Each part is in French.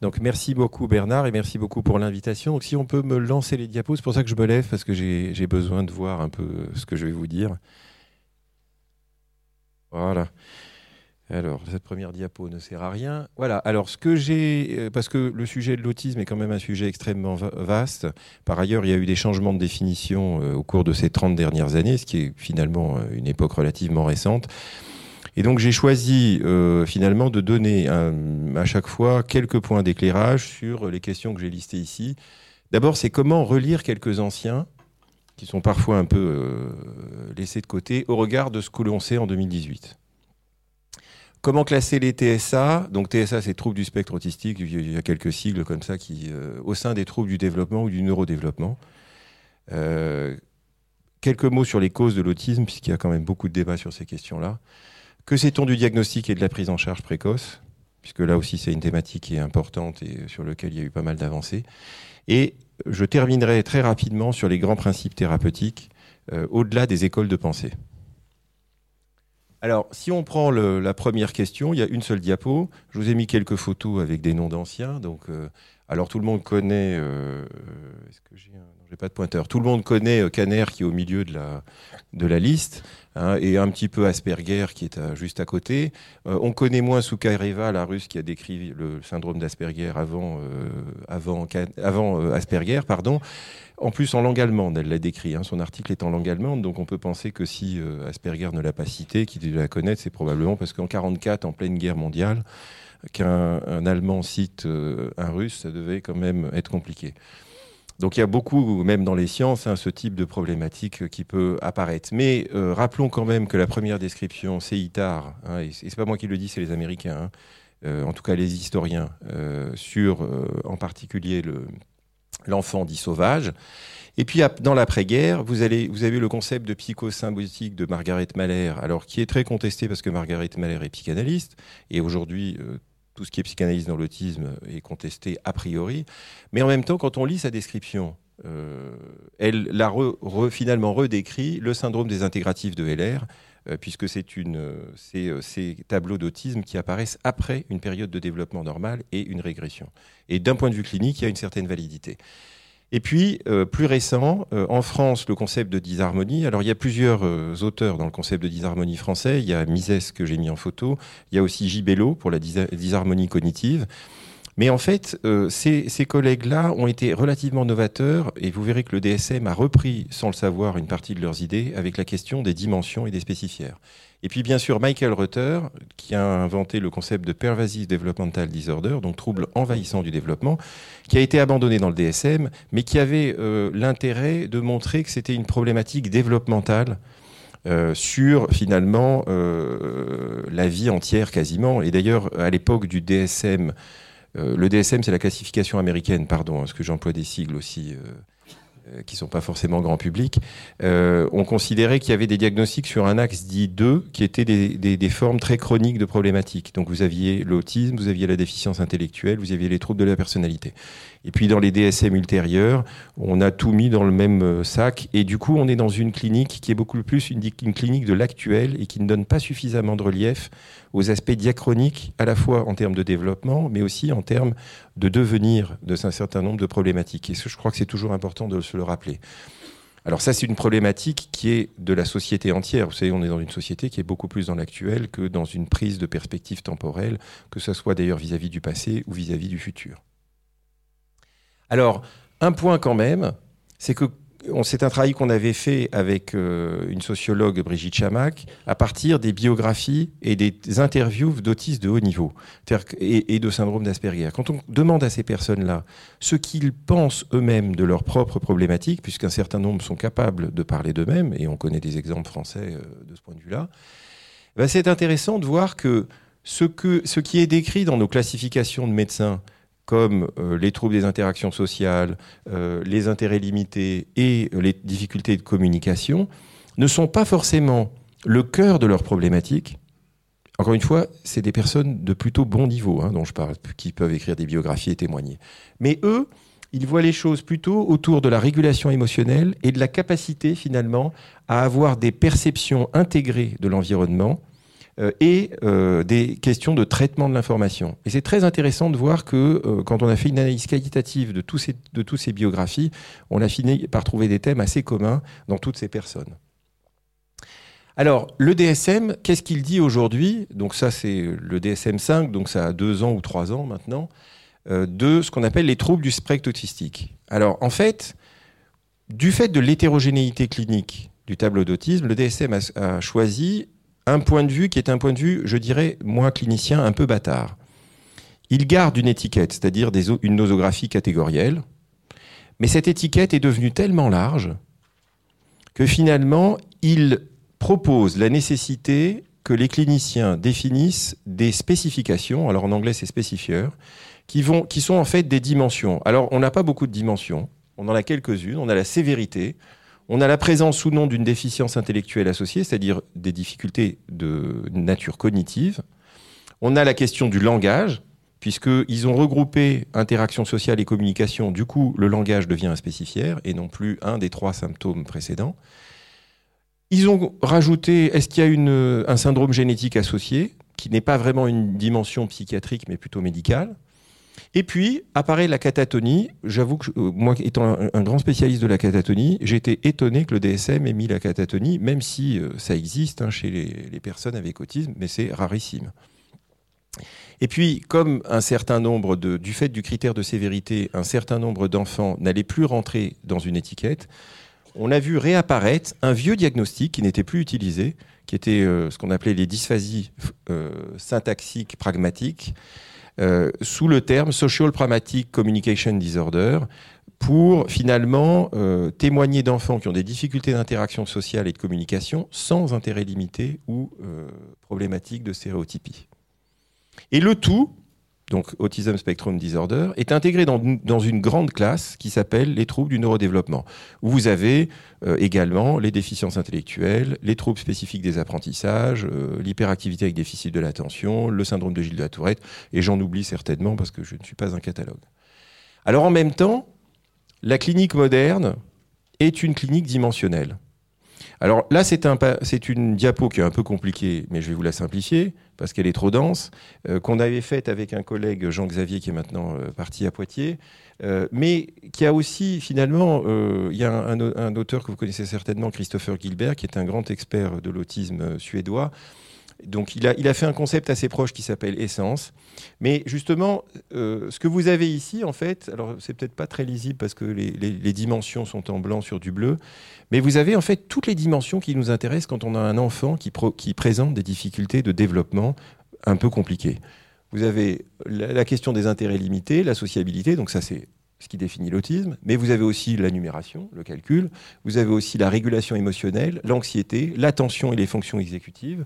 Donc merci beaucoup Bernard et merci beaucoup pour l'invitation. Donc si on peut me lancer les diapos, c'est pour ça que je me lève parce que j'ai besoin de voir un peu ce que je vais vous dire. Voilà. Alors, cette première diapo ne sert à rien. Voilà, alors ce que j'ai, euh, parce que le sujet de l'autisme est quand même un sujet extrêmement vaste. Par ailleurs, il y a eu des changements de définition euh, au cours de ces 30 dernières années, ce qui est finalement euh, une époque relativement récente. Et donc j'ai choisi finalement de donner à chaque fois quelques points d'éclairage sur les questions que j'ai listées ici. D'abord, c'est comment relire quelques anciens qui sont parfois un peu laissés de côté au regard de ce que l'on sait en 2018. Comment classer les TSA Donc TSA, c'est troubles du spectre autistique. Il y a quelques sigles comme ça qui, euh, au sein des troubles du développement ou du neurodéveloppement. Euh, quelques mots sur les causes de l'autisme, puisqu'il y a quand même beaucoup de débats sur ces questions-là. Que sait-on du diagnostic et de la prise en charge précoce? Puisque là aussi, c'est une thématique qui est importante et sur laquelle il y a eu pas mal d'avancées. Et je terminerai très rapidement sur les grands principes thérapeutiques, euh, au-delà des écoles de pensée. Alors, si on prend la première question, il y a une seule diapo. Je vous ai mis quelques photos avec des noms d'anciens. Donc, euh, alors tout le monde connaît. Euh, j'ai pas de pointeur. Tout le monde connaît euh, Caner qui est au milieu de la liste. Hein, et un petit peu Asperger qui est juste à côté. on connaît moins Soukaireva, la russe qui a décrit le syndrome d'Asperger avant, Asperger, pardon. En plus, en langue allemande, elle l'a décrit. Hein. son article est en langue allemande, donc on peut penser que si euh, Asperger ne l'a pas cité, qu'il la connaître, c'est probablement parce qu'en 1944, en pleine guerre mondiale, qu'un Allemand cite euh, un Russe, devait quand même être compliqué. Donc il y a beaucoup, même dans les sciences, hein, ce type de problématique qui peut apparaître. Mais euh, rappelons quand même que la première description, c'est Itard, hein, et c'est pas moi qui le dis, c'est les Américains, en tout cas les historiens, sur en particulier le, l'enfant dit sauvage. Et puis dans l'après-guerre, vous, vous avez le concept de psychosymbiotique de Margaret Mahler, alors qui est très contesté parce que Margaret Mahler est psychanalyste, et aujourd'hui euh, tout ce qui est psychanalyse dans l'autisme est contesté a priori. Mais en même temps, quand on lit sa description, euh, elle l'a finalement redécrit le syndrome des intégratifs de LR, euh, puisque c'est une, ces tableaux d'autisme qui apparaissent après une période de développement normal et une régression. Et d'un point de vue clinique, il y a une certaine validité. Et puis, euh, plus récent, euh, en France, le concept de disharmonie. Alors, il y a plusieurs euh, auteurs dans le concept de disharmonie français. Il y a Mises que j'ai mis en photo. Il y a aussi Gibello pour la disharmonie cognitive. Mais en fait, ces, ces collègues-là ont été relativement novateurs et vous verrez que le DSM a repris, sans le savoir, une partie de leurs idées avec la question des dimensions et des spécifières. Et puis bien sûr Michael Rutter, qui a inventé le concept de pervasive developmental disorder, donc trouble envahissant du développement, qui a été abandonné dans le DSM, mais qui avait euh, l'intérêt de montrer que c'était une problématique développementale euh, sur finalement euh, la vie entière quasiment. Et d'ailleurs, à l'époque du DSM, le DSM c'est la classification américaine, pardon, parce que j'emploie des sigles aussi euh, qui ne sont pas forcément grand public, euh, on considérait qu'il y avait des diagnostics sur un axe dit 2 qui étaient des, des, formes très chroniques de problématiques. Donc vous aviez l'autisme, vous aviez la déficience intellectuelle, vous aviez les troubles de la personnalité. Et puis dans les DSM ultérieurs, on a tout mis dans le même euh, sac. Et du coup, on est dans une clinique qui est beaucoup plus une, clinique de l'actuel et qui ne donne pas suffisamment de relief aux aspects diachroniques, à la fois en termes de développement, mais aussi en termes de devenir de un certain nombre de problématiques. Et je crois que c'est toujours important de se le rappeler. Alors ça, c'est une problématique qui est de la société entière. Vous savez, on est dans une société qui est beaucoup plus dans l'actuel que dans une prise de perspective temporelle, que ce soit d'ailleurs vis-à-vis du passé ou vis-à-vis du futur. Alors, un point quand même, c'est que c'est un travail qu'on avait fait avec euh, une sociologue, Brigitte Chamac, à partir des biographies et des interviews d'autistes de haut niveau et, de syndrome d'Asperger. Quand on demande à ces personnes-là ce qu'ils pensent eux-mêmes de leurs propres problématiques, puisqu'un certain nombre sont capables de parler d'eux-mêmes, et on connaît des exemples français euh, de ce point de vue-là, ben c'est intéressant de voir que ce qui est décrit dans nos classifications de médecins, comme euh, les troubles des interactions sociales, euh, les intérêts limités et les difficultés de communication, ne sont pas forcément le cœur de leurs problématiques. Encore une fois, c'est des personnes de plutôt bon niveau hein, dont je parle, qui peuvent écrire des biographies et témoigner. Mais eux, ils voient les choses plutôt autour de la régulation émotionnelle et de la capacité finalement à avoir des perceptions intégrées de l'environnement euh, et euh, des questions de traitement de l'information. Et c'est très intéressant de voir que euh, quand on a fait une analyse qualitative de, tous ces, de toutes ces biographies, on a fini par trouver des thèmes assez communs dans toutes ces personnes. Alors, le DSM, qu'est-ce qu'il dit aujourd'hui? Donc ça, c'est le DSM 5, donc ça a deux ans ou trois ans maintenant, de ce qu'on appelle les troubles du spectre autistique. Alors, en fait, du fait de l'hétérogénéité clinique du tableau d'autisme, le DSM a choisi un point de vue qui est un point de vue, je dirais, moi clinicien, un peu bâtard. Il garde une étiquette, c'est-à-dire une nosographie catégorielle, mais cette étiquette est devenue tellement large que finalement, il propose la nécessité que les cliniciens définissent des spécifications, alors en anglais c'est specifier, qui, vont, qui sont en fait des dimensions. Alors on n'a pas beaucoup de dimensions, on en a quelques-unes, on a la sévérité, on a la présence ou non d'une déficience intellectuelle associée, c'est-à-dire des difficultés de nature cognitive. On a la question du langage, puisqu'ils ont regroupé interaction sociale et communication. Du coup, le langage devient un spécifière et non plus un des trois symptômes précédents. Ils ont rajouté, est-ce qu'il y a un syndrome génétique associé, qui n'est pas vraiment une dimension psychiatrique, mais plutôt médicale et puis apparaît la catatonie. J'avoue que euh, moi, étant un, grand spécialiste de la catatonie, été étonné que le DSM ait mis la catatonie, même si euh, ça existe hein, chez les, personnes avec autisme, mais c'est rarissime. Et puis, comme un certain nombre de, du fait du critère de sévérité, un certain nombre d'enfants n'allaient plus rentrer dans une étiquette, on a vu réapparaître un vieux diagnostic qui n'était plus utilisé, qui était euh, ce qu'on appelait les dysphasies syntaxiques pragmatiques, euh, sous le terme Social Pragmatic Communication Disorder pour finalement euh, témoigner d'enfants qui ont des difficultés d'interaction sociale et de communication sans intérêt limité ou euh, problématique de stéréotypie. Et le tout donc Autism Spectrum Disorder, est intégré dans, une grande classe qui s'appelle les troubles du neurodéveloppement, où vous avez euh, également les déficiences intellectuelles, les troubles spécifiques des apprentissages, euh, l'hyperactivité avec déficit de l'attention, le syndrome de Gilles de la Tourette, et j'en oublie certainement parce que je ne suis pas un catalogue. Alors en même temps, la clinique moderne est une clinique dimensionnelle. Alors là, c'est un, une diapo qui est un peu compliquée, mais je vais vous la simplifier parce qu'elle est trop dense, euh, qu'on avait faite avec un collègue Jean-Xavier qui est maintenant euh, parti à Poitiers, euh, mais qui a aussi finalement, il y a un, un, auteur que vous connaissez certainement, Christopher Gilbert, qui est un grand expert de l'autisme suédois, donc il a, fait un concept assez proche qui s'appelle Essence. Mais justement, euh, ce que vous avez ici, en fait, alors c'est peut-être pas très lisible parce que les, dimensions sont en blanc sur du bleu, mais vous avez en fait toutes les dimensions qui nous intéressent quand on a un enfant qui, qui présente des difficultés de développement un peu compliquées. Vous avez la, la question des intérêts limités, la sociabilité, donc ça c'est ce qui définit l'autisme, mais vous avez aussi la numération, le calcul, vous avez aussi la régulation émotionnelle, l'anxiété, l'attention et les fonctions exécutives,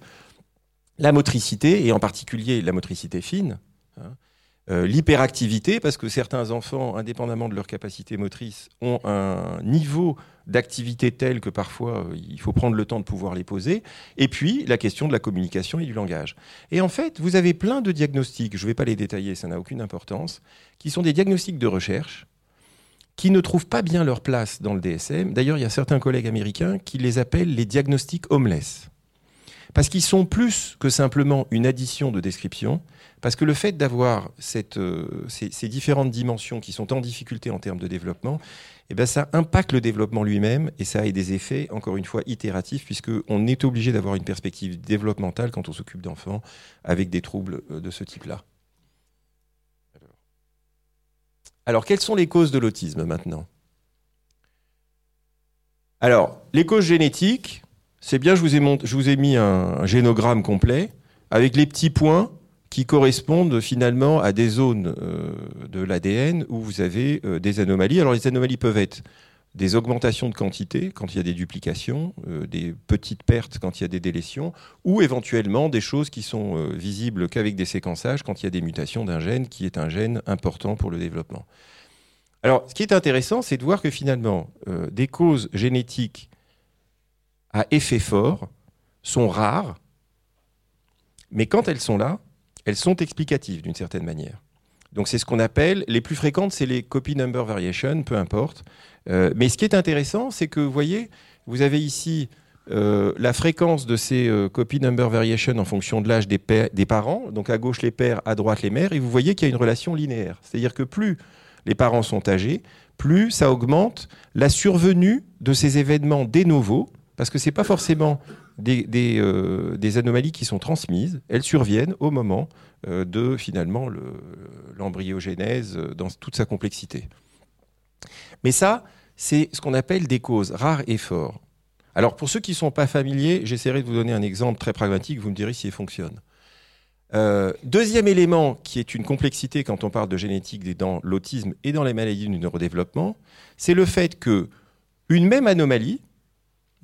la motricité, et en particulier la motricité fine, hein, euh, l'hyperactivité, parce que certains enfants, indépendamment de leur capacité motrice, ont un niveau d'activité tel que parfois euh, il faut prendre le temps de pouvoir les poser, et puis la question de la communication et du langage. Et en fait, vous avez plein de diagnostics, je ne vais pas les détailler, ça n'a aucune importance, qui sont des diagnostics de recherche, qui ne trouvent pas bien leur place dans le DSM. D'ailleurs, il y a certains collègues américains qui les appellent les diagnostics homeless. Parce qu'ils sont plus que simplement une addition de descriptions, parce que le fait d'avoir euh, ces, différentes dimensions qui sont en difficulté en termes de développement, eh ben ça impacte le développement lui-même et ça a des effets, encore une fois, itératifs, puisqu'on est obligé d'avoir une perspective développementale quand on s'occupe d'enfants avec des troubles euh, de ce type-là. Alors, quelles sont les causes de l'autisme maintenant? Alors, les causes génétiques, c'est bien, je vous, ai mis un, génogramme complet avec les petits points qui correspondent finalement à des zones euh, de l'ADN où vous avez euh, des anomalies. Alors les anomalies peuvent être des augmentations de quantité quand il y a des duplications, euh, des petites pertes quand il y a des délétions, ou éventuellement des choses qui sont visibles qu'avec des séquençages quand il y a des mutations d'un gène qui est un gène important pour le développement. Alors ce qui est intéressant, c'est de voir que finalement des causes génétiques à effet fort sont rares, mais quand elles sont là, elles sont explicatives d'une certaine manière. Donc c'est ce qu'on appelle, les plus fréquentes, c'est les copy number variation, peu importe. Euh, mais ce qui est intéressant, c'est que vous voyez, vous avez ici la fréquence de ces copy number variation en fonction de l'âge des, des, parents, donc à gauche les pères, à droite les mères, et vous voyez qu'il y a une relation linéaire. C'est-à-dire que plus les parents sont âgés, plus ça augmente la survenue de ces événements de novo, parce que ce n'est pas forcément euh, des, anomalies qui sont transmises, elles surviennent au moment euh, de finalement l'embryogénèse euh, dans toute sa complexité. Mais ça, c'est ce qu'on appelle des causes rares et fortes. Alors pour ceux qui ne sont pas familiers, j'essaierai de vous donner un exemple très pragmatique, vous me direz si il fonctionne. deuxième élément qui est une complexité quand on parle de génétique dans l'autisme et dans les maladies du neurodéveloppement, c'est le fait que une même anomalie,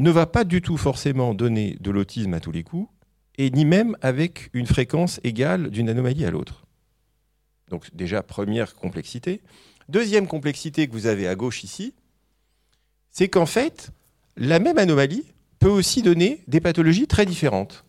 ne va pas du tout forcément donner de l'autisme à tous les coups, et ni même avec une fréquence égale d'une anomalie à l'autre. Donc déjà, première complexité. Deuxième complexité que vous avez à gauche ici, c'est qu'en fait, la même anomalie peut aussi donner des pathologies très différentes.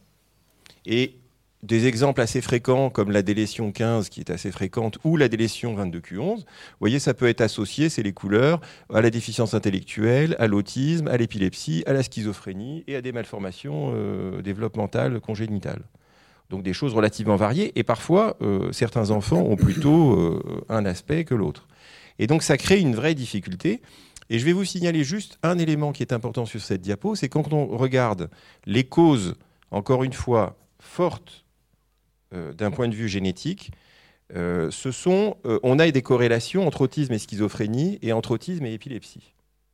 Et des exemples assez fréquents comme la délétion 15 qui est assez fréquente ou la délétion 22Q11, vous voyez, ça peut être associé, c'est les couleurs, à la déficience intellectuelle, à l'autisme, à l'épilepsie, à la schizophrénie et à des malformations euh, développementales congénitales. Donc des choses relativement variées et parfois euh, certains enfants ont plutôt euh, un aspect que l'autre. Et donc ça crée une vraie difficulté. Et je vais vous signaler juste un élément qui est important sur cette diapo, c'est quand on regarde les causes, encore une fois, fortes d'un point de vue génétique, euh, ce sont, euh, on a des corrélations entre autisme et schizophrénie et entre autisme et épilepsie.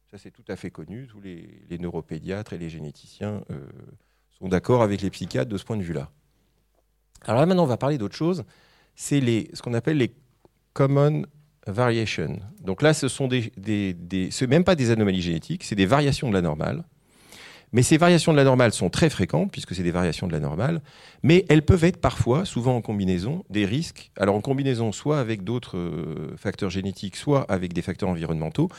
Ça, c'est tout à fait connu. Tous les, neuropédiatres et les généticiens sont d'accord avec les psychiatres de ce point de vue-là. Alors là, maintenant, on va parler d'autre chose. C'est ce qu'on appelle les common variations. Donc là, ce sont même pas des anomalies génétiques, c'est des variations de la normale. Mais ces variations de la normale sont très fréquentes, puisque c'est des variations de la normale, mais elles peuvent être parfois, souvent en combinaison, des risques. Alors en combinaison soit avec d'autres euh, facteurs génétiques, soit avec des facteurs environnementaux,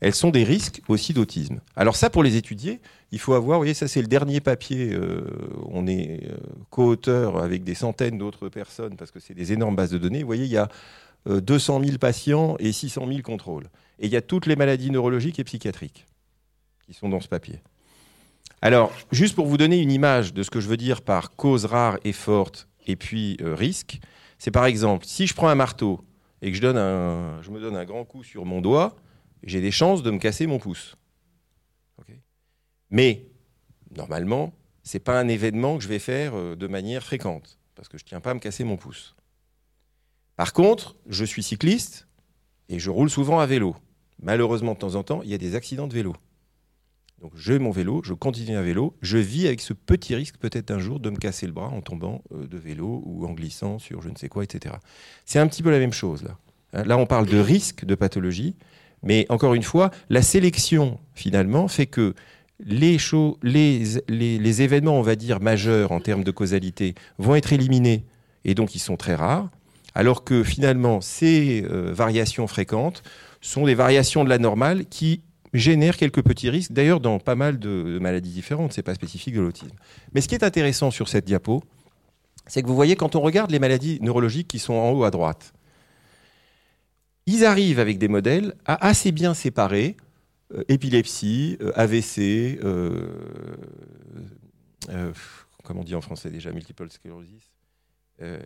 elles sont des risques aussi d'autisme. Alors ça, pour les étudier, il faut avoir, vous voyez, ça c'est le dernier papier, euh, on est euh, co-auteur avec des centaines d'autres personnes, parce que c'est des énormes bases de données. Vous voyez, il y a 200 000 patients et 600 000 contrôles. Et il y a toutes les maladies neurologiques et psychiatriques qui sont dans ce papier. Alors, juste pour vous donner une image de ce que je veux dire par cause rare et forte et puis euh, risque, c'est par exemple, si je prends un marteau et que je, me donne un grand coup sur mon doigt, j'ai des chances de me casser mon pouce. Mais, normalement, ce n'est pas un événement que je vais faire euh, de manière fréquente, parce que je ne tiens pas à me casser mon pouce. Par contre, je suis cycliste et je roule souvent à vélo. Malheureusement, de temps en temps, il y a des accidents de vélo. Donc j'ai mon vélo, je continue à vélo, je vis avec ce petit risque peut-être un jour de me casser le bras en tombant euh, de vélo ou en glissant sur je ne sais quoi, etc. C'est un petit peu la même chose là. Hein, là, on parle de risque de pathologie, mais encore une fois, la sélection finalement fait que les, les, les, événements, on va dire, majeurs en termes de causalité vont être éliminés et donc ils sont très rares, alors que finalement ces euh, variations fréquentes sont des variations de la normale qui génère quelques petits risques, d'ailleurs dans pas mal de, maladies différentes, ce n'est pas spécifique de l'autisme. Mais ce qui est intéressant sur cette diapo, c'est que vous voyez quand on regarde les maladies neurologiques qui sont en haut à droite, ils arrivent avec des modèles à assez bien séparer euh, épilepsie, euh, AVC, euh, comment on dit en français déjà, multiple sclerosis,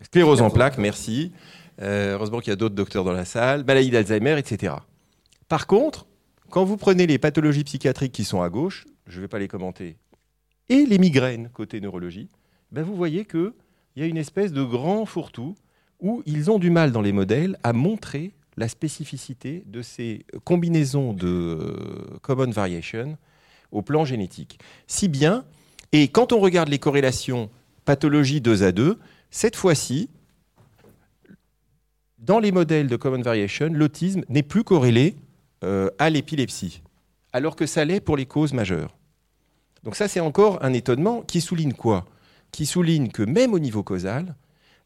sclérose en plaques, merci. heureusement qu'il y a d'autres docteurs dans la salle, maladie d'Alzheimer, etc. Par contre, quand vous prenez les pathologies psychiatriques qui sont à gauche, je ne vais pas les commenter, et les migraines côté neurologie, ben vous voyez qu'il y a une espèce de grand fourre-tout où ils ont du mal dans les modèles à montrer la spécificité de ces combinaisons de euh, common variation au plan génétique. Si bien, et quand on regarde les corrélations pathologie 2 à 2, cette fois-ci, dans les modèles de common variation, l'autisme n'est plus corrélé à l'épilepsie, alors que ça l'est pour les causes majeures. Donc ça, c'est encore un étonnement qui souligne quoi? Qui souligne que même au niveau causal,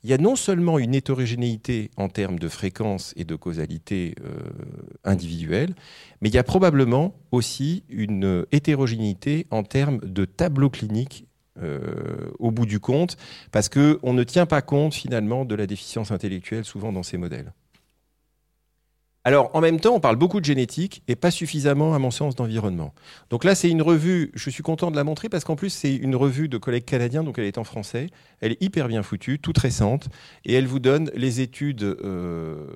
il y a non seulement une hétérogénéité en termes de fréquence et de causalité euh, individuelle, mais il y a probablement aussi une hétérogénéité en termes de tableau clinique euh, au bout du compte, parce qu'on ne tient pas compte finalement de la déficience intellectuelle souvent dans ces modèles. Alors, en même temps, on parle beaucoup de génétique et pas suffisamment, à mon sens, d'environnement. Donc là, c'est une revue, je suis content de la montrer parce qu'en plus, c'est une revue de collègues canadiens, donc elle est en français. Elle est hyper bien foutue, toute récente, et elle vous donne les études euh,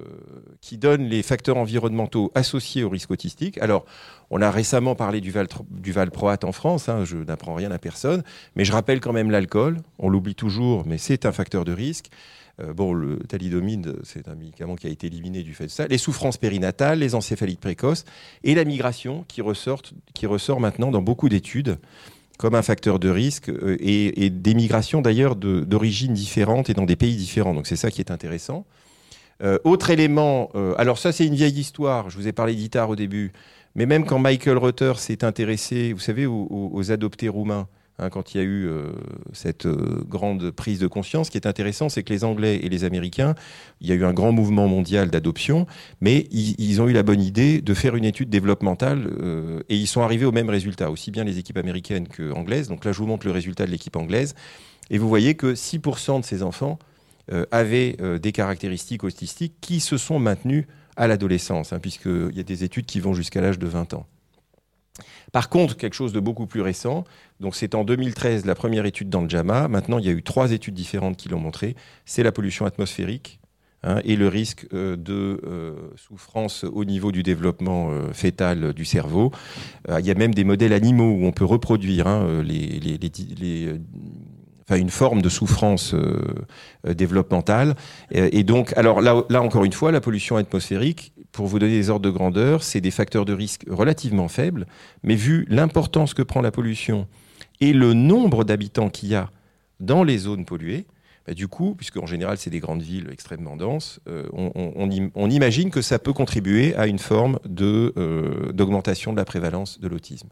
qui donnent les facteurs environnementaux associés au risque autistique. Alors, on a récemment parlé du, val, du valproate en France, hein, je n'apprends rien à personne, mais je rappelle quand même l'alcool, on l'oublie toujours, mais c'est un facteur de risque. Euh, bon, le thalidomide, c'est un médicament qui a été éliminé du fait de ça. Les souffrances périnatales, les encéphalites précoces et la migration qui, ressort maintenant dans beaucoup d'études comme un facteur de risque euh, et, des migrations d'ailleurs d'origines différentes et dans des pays différents. Donc c'est ça qui est intéressant. Euh, autre élément, alors ça c'est une vieille histoire, je vous ai parlé d'ITAR au début, mais même quand Michael Rutter s'est intéressé, vous savez, aux adoptés roumains, Hein, quand il y a eu euh, cette euh, grande prise de conscience. Ce qui est intéressant, c'est que les Anglais et les Américains, il y a eu un grand mouvement mondial d'adoption, mais ils, ont eu la bonne idée de faire une étude développementale euh, et ils sont arrivés au même résultat, aussi bien les équipes américaines que anglaises. Donc là, je vous montre le résultat de l'équipe anglaise. Et vous voyez que 6% de ces enfants avaient des caractéristiques autistiques qui se sont maintenues à l'adolescence, hein, puisqu'il y a des études qui vont jusqu'à l'âge de 20 ans. Par contre, quelque chose de beaucoup plus récent, donc c'est en 2013 la première étude dans le JAMA, maintenant il y a eu trois études différentes qui l'ont montré, c'est la pollution atmosphérique hein, et le risque euh, de euh, souffrance au niveau du développement euh, fœtal du cerveau. il y a même des modèles animaux où on peut reproduire hein, une forme de souffrance développementale. Et, donc, là, encore une fois, la pollution atmosphérique, pour vous donner des ordres de grandeur, c'est des facteurs de risque relativement faibles, mais vu l'importance que prend la pollution et le nombre d'habitants qu'il y a dans les zones polluées, bah, du coup, puisque en général c'est des grandes villes extrêmement denses, euh, on, imagine que ça peut contribuer à une forme euh, d'augmentation de, la prévalence de l'autisme.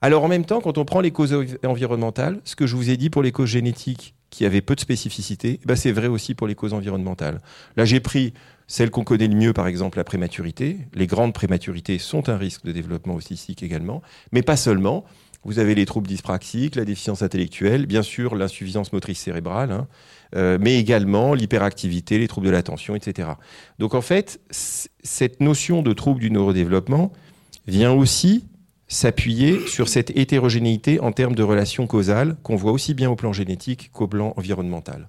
Alors en même temps, quand on prend les causes environnementales, ce que je vous ai dit pour les causes génétiques qui avaient peu de spécificité, bah, c'est vrai aussi pour les causes environnementales. Là j'ai pris celle qu'on connaît le mieux, par exemple, la prématurité. Les grandes prématurités sont un risque de développement autistique également, mais pas seulement. Vous avez les troubles dyspraxiques, la déficience intellectuelle, bien sûr l'insuffisance motrice cérébrale, hein, euh, mais également l'hyperactivité, les troubles de l'attention, etc. Donc en fait, cette notion de trouble du neurodéveloppement vient aussi s'appuyer sur cette hétérogénéité en termes de relations causales qu'on voit aussi bien au plan génétique qu'au plan environnemental.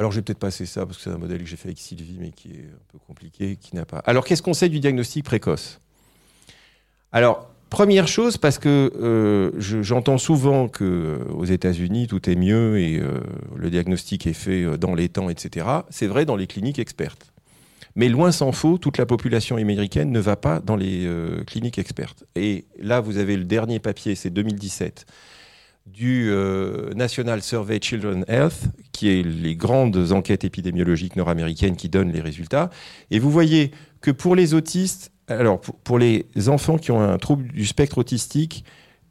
Alors, je vais peut-être passer ça parce que c'est un modèle que j'ai fait avec Sylvie, mais qui est un peu compliqué, qui n'a pas. Alors, qu'est-ce qu'on sait du diagnostic précoce? Alors, première chose, parce que euh, j'entends souvent que euh, aux États-Unis tout est mieux et euh, le diagnostic est fait dans les temps, etc. C'est vrai dans les cliniques expertes. Mais loin s'en faut, toute la population américaine ne va pas dans les cliniques expertes. Et là, vous avez le dernier papier, c'est 2017 du euh, National Survey Children Health, qui est les grandes enquêtes épidémiologiques nord-américaines qui donnent les résultats. Et vous voyez que pour les autistes, alors pour, les enfants qui ont un trouble du spectre autistique,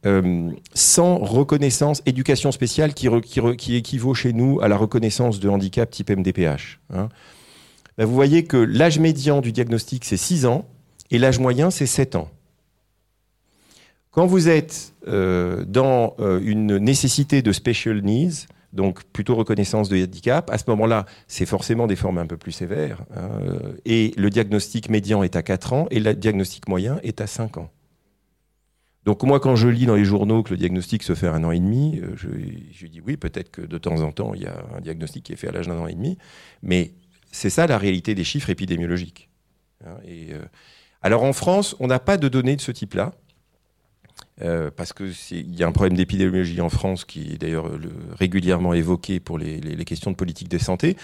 euh, sans reconnaissance, éducation spéciale qui, qui, équivaut chez nous à la reconnaissance de handicap type MDPH. Hein, ben, vous voyez que l'âge médian du diagnostic, c'est 6 ans, et l'âge moyen, c'est 7 ans. Quand vous êtes euh, dans euh, une nécessité de special needs, donc plutôt reconnaissance de handicap, à ce moment-là, c'est forcément des formes un peu plus sévères. Hein, euh, et le diagnostic médian est à 4 ans et le diagnostic moyen est à 5 ans. Donc moi, quand je lis dans les journaux que le diagnostic se fait à un an et demi, je, je dis oui, peut-être que de temps en temps, il y a un diagnostic qui est fait à l'âge d'un an et demi, mais c'est ça la réalité des chiffres épidémiologiques. Hein, et, alors en France, on n'a pas de données de ce type-là. Euh, parce qu'il y a un problème d'épidémiologie en France qui est d'ailleurs régulièrement évoqué pour les, questions de politique de santé.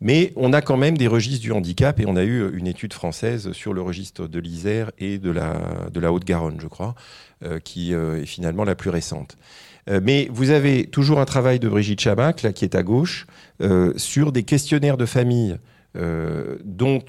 Mais on a quand même des registres du handicap et on a eu une étude française sur le registre de l'Isère et de la, Haute-Garonne, je crois, euh, qui euh, est finalement la plus récente. mais vous avez toujours un travail de Brigitte Chabac, là, qui est à gauche, sur des questionnaires de famille dont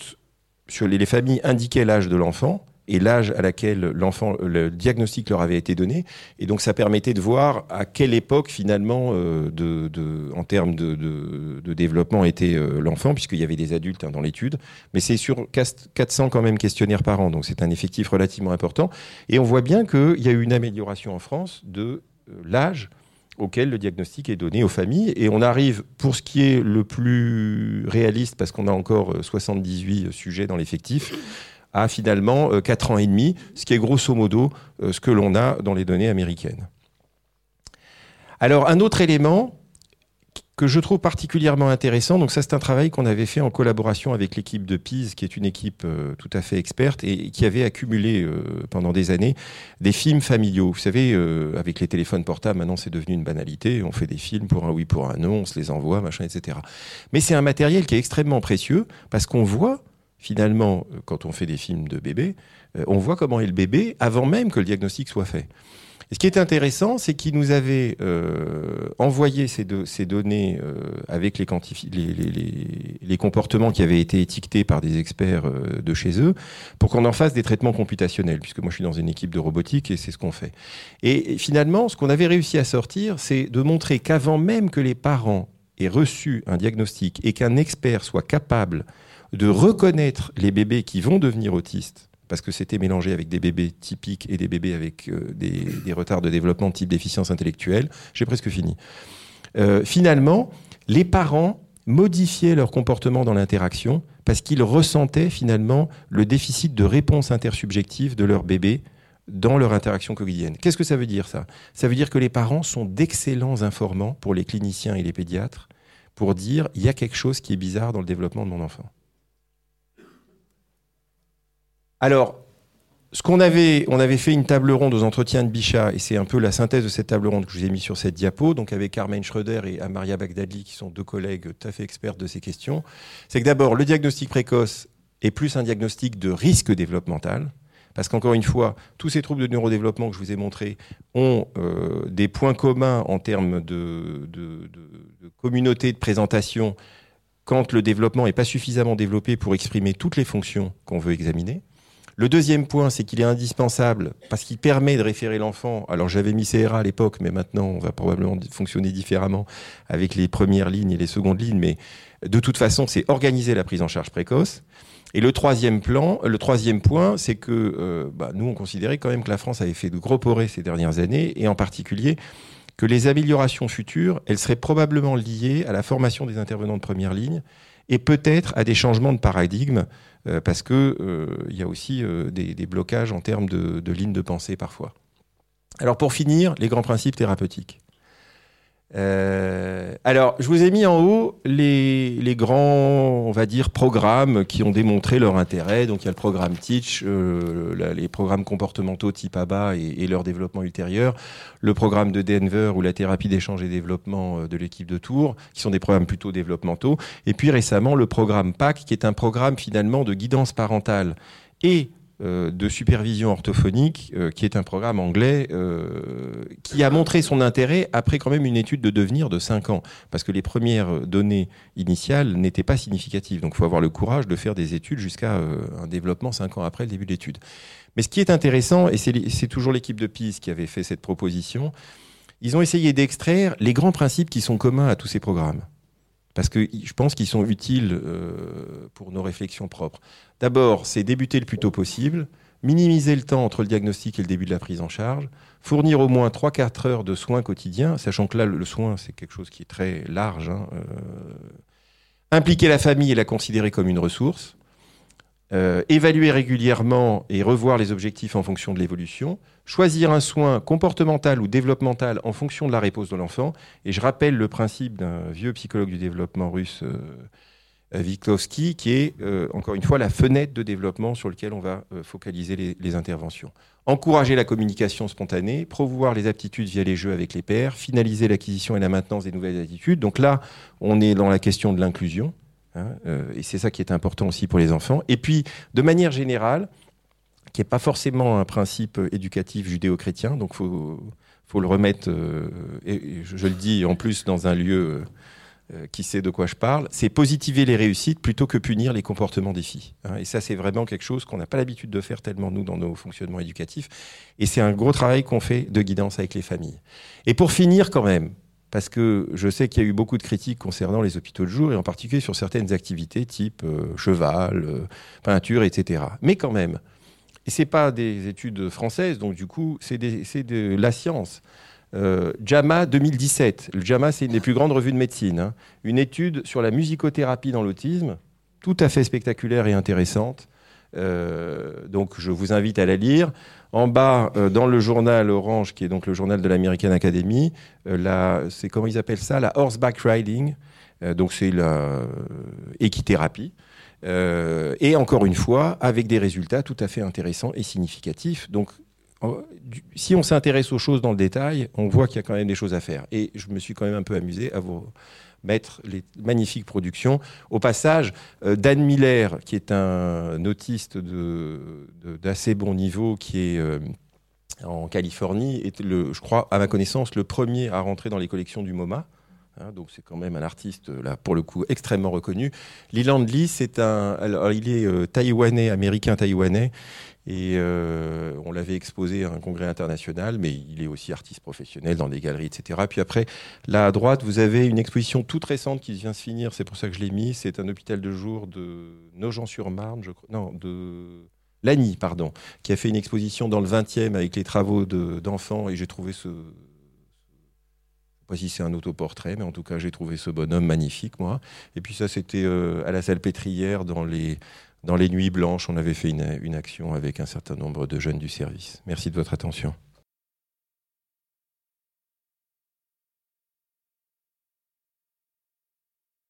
sur les familles indiquaient l'âge de l'enfant et l'âge à laquelle l'enfant, le diagnostic leur avait été donné. Et donc ça permettait de voir à quelle époque finalement, euh, de, de, en termes de, de développement était euh, l'enfant, puisqu'il y avait des adultes hein, dans l'étude. Mais c'est sur 400 quand même questionnaires par an, donc c'est un effectif relativement important. Et on voit bien qu'il y a eu une amélioration en France de euh, l'âge auquel le diagnostic est donné aux familles. Et on arrive, pour ce qui est le plus réaliste, parce qu'on a encore 78 sujets dans l'effectif, à finalement 4 ans et demi, ce qui est grosso modo ce que l'on a dans les données américaines. Alors un autre élément que je trouve particulièrement intéressant. Donc ça, c'est un travail qu'on avait fait en collaboration avec l'équipe de Pise, qui est une équipe euh, tout à fait experte et qui avait accumulé euh, pendant des années des films familiaux. Vous savez, euh, avec les téléphones portables, maintenant c'est devenu une banalité. On fait des films pour un oui, pour un non, on se les envoie, machin, etc. Mais c'est un matériel qui est extrêmement précieux parce qu'on voit finalement, quand on fait des films de bébé, on voit comment est le bébé avant même que le diagnostic soit fait ce qui est intéressant, c'est qu'il nous avait euh, envoyé ces, données euh, avec les, comportements qui avaient été étiquetés par des experts euh, de chez eux, pour qu'on en fasse des traitements computationnels, puisque moi je suis dans une équipe de robotique et c'est ce qu'on fait. Et, finalement, ce qu'on avait réussi à sortir, c'est de montrer qu'avant même que les parents aient reçu un diagnostic et qu'un expert soit capable de reconnaître les bébés qui vont devenir autistes, parce que c'était mélangé avec des bébés typiques et des bébés avec euh, des, retards de développement type déficience intellectuelle. J'ai presque fini. Euh, finalement, les parents modifiaient leur comportement dans l'interaction parce qu'ils ressentaient finalement le déficit de réponse intersubjective de leur bébé dans leur interaction quotidienne. Qu'est-ce que ça veut dire ça? Ça veut dire que les parents sont d'excellents informant pour les cliniciens et les pédiatres pour dire il y a quelque chose qui est bizarre dans le développement de mon enfant. Alors, ce qu'on avait, on avait fait une table ronde aux entretiens de Bichat, et c'est un peu la synthèse de cette table ronde que je vous ai mis sur cette diapo, donc avec Carmen Schröder et Amaria Bagdadi, qui sont deux collègues tout à fait experts de ces questions. C'est que d'abord, le diagnostic précoce est plus un diagnostic de risque développemental, parce qu'encore une fois, tous ces troubles de neurodéveloppement que je vous ai montrés ont euh, des points communs en termes de communauté de présentation quand le développement n'est pas suffisamment développé pour exprimer toutes les fonctions qu'on veut examiner. Le deuxième point, c'est qu'il est indispensable parce qu'il permet de référer l'enfant. Alors j'avais mis CRA à l'époque, mais maintenant on va probablement fonctionner différemment avec les premières lignes et les secondes lignes. Mais de toute façon, c'est organiser la prise en charge précoce. Et le troisième plan, le troisième point, c'est que euh, bah, nous on considérait quand même que la France avait fait de gros porés ces dernières années, et en particulier que les améliorations futures, elles seraient probablement liées à la formation des intervenants de première ligne et peut-être à des changements de paradigme euh, parce que euh, y a aussi euh, des, blocages en termes de lignes de pensée parfois. Alors pour finir, les grands principes thérapeutiques. Euh, alors, je vous ai mis en haut les, les, grands, on va dire, programmes qui ont démontré leur intérêt. Donc, il y a le programme Teach, euh, les programmes comportementaux type ABA et, et, leur développement ultérieur, le programme de Denver ou la thérapie d'échange et développement euh, de l'équipe de Tours, qui sont des programmes plutôt développementaux. Et puis récemment, le programme PAC, qui est un programme finalement de guidance parentale et de supervision orthophonique, euh, qui est un programme anglais euh, qui a montré son intérêt après quand même une étude de devenir de 5 ans, parce que les premières données initiales n'étaient pas significatives. Donc il faut avoir le courage de faire des études jusqu'à un développement 5 ans après le début de l'étude. Mais ce qui est intéressant, et c'est toujours l'équipe de PIS qui avait fait cette proposition, ils ont essayé d'extraire les grands principes qui sont communs à tous ces programmes parce que je pense qu'ils sont utiles euh, pour nos réflexions propres. D'abord, c'est débuter le plus tôt possible, minimiser le temps entre le diagnostic et le début de la prise en charge, fournir au moins 3-4 heures de soins quotidiens, sachant que là, le soin, c'est quelque chose qui est très large. Hein, euh, impliquer la famille et la considérer comme une ressource, euh, évaluer régulièrement et revoir les objectifs en fonction de l'évolution, choisir un soin comportemental ou développemental en fonction de la réponse de l'enfant. Et je rappelle le principe d'un vieux psychologue du développement russe, euh, qui est, euh, encore une fois, la fenêtre de développement sur laquelle on va euh, focaliser les, les, interventions. Encourager la communication spontanée, promouvoir les aptitudes via les jeux avec les pairs, finaliser l'acquisition et la maintenance des nouvelles attitudes. Donc là, on est dans la question de l'inclusion. Hein, et c'est ça qui est important aussi pour les enfants. Et puis, de manière générale, qui n'est pas forcément un principe éducatif judéo-chrétien, donc il faut, faut, le remettre, euh, et je, le dis en plus dans un lieu euh, qui sait de quoi je parle, c'est positiver les réussites plutôt que punir les comportements des filles. Hein. et ça, c'est vraiment quelque chose qu'on n'a pas l'habitude de faire tellement nous dans nos fonctionnements éducatifs. Et c'est un gros travail qu'on fait de guidance avec les familles. Et pour finir quand même, parce que je sais qu'il y a eu beaucoup de critiques concernant les hôpitaux de jour, et en particulier sur certaines activités type euh, cheval, peinture, etc. Mais quand même, et ce n'est pas des études françaises, donc du coup, c'est de la science. JAMA 2017. Le JAMA, c'est une des plus grandes revues de médecine. Hein. Une étude sur la musicothérapie dans l'autisme, tout à fait spectaculaire et intéressante. Donc je vous invite à la lire. En bas, dans le journal Orange, qui est donc le journal de l'American Academy, c'est comment ils appellent ça? La horseback riding. donc c'est la équithérapie. Euh, et encore une fois, avec des résultats tout à fait intéressants et significatifs. Donc, si on s'intéresse aux choses dans le détail, on voit qu'il y a quand même des choses à faire. Et je me suis quand même un peu amusé à vous mettre les magnifiques productions. Au passage, euh, Dan Miller, qui est un autiste d'assez bon niveau, qui est euh, en Californie, est, le, je crois, à ma connaissance, le premier à rentrer dans les collections du MoMA. Hein, donc c'est quand même un artiste là pour le coup extrêmement reconnu. Leland Lee, c'est un, alors, il est euh, taïwanais, américain taïwanais, et euh, on l'avait exposé à un congrès international, mais il est aussi artiste professionnel dans des galeries, etc. Puis après, là à droite, vous avez une exposition toute récente qui vient se finir, c'est pour ça que je l'ai mis. C'est un hôpital de jour de Nogent-sur-Marne, je crois, non, de Lagny, pardon, qui a fait une exposition dans le 20e avec les travaux d'enfants, et j'ai trouvé ce pas si c'est un autoportrait, mais en tout cas, j'ai trouvé ce bonhomme magnifique, moi. Et puis ça, c'était euh, à la salle pétrière, dans les, dans les nuits blanches. On avait fait une action avec un certain nombre de jeunes du service. Merci de votre attention.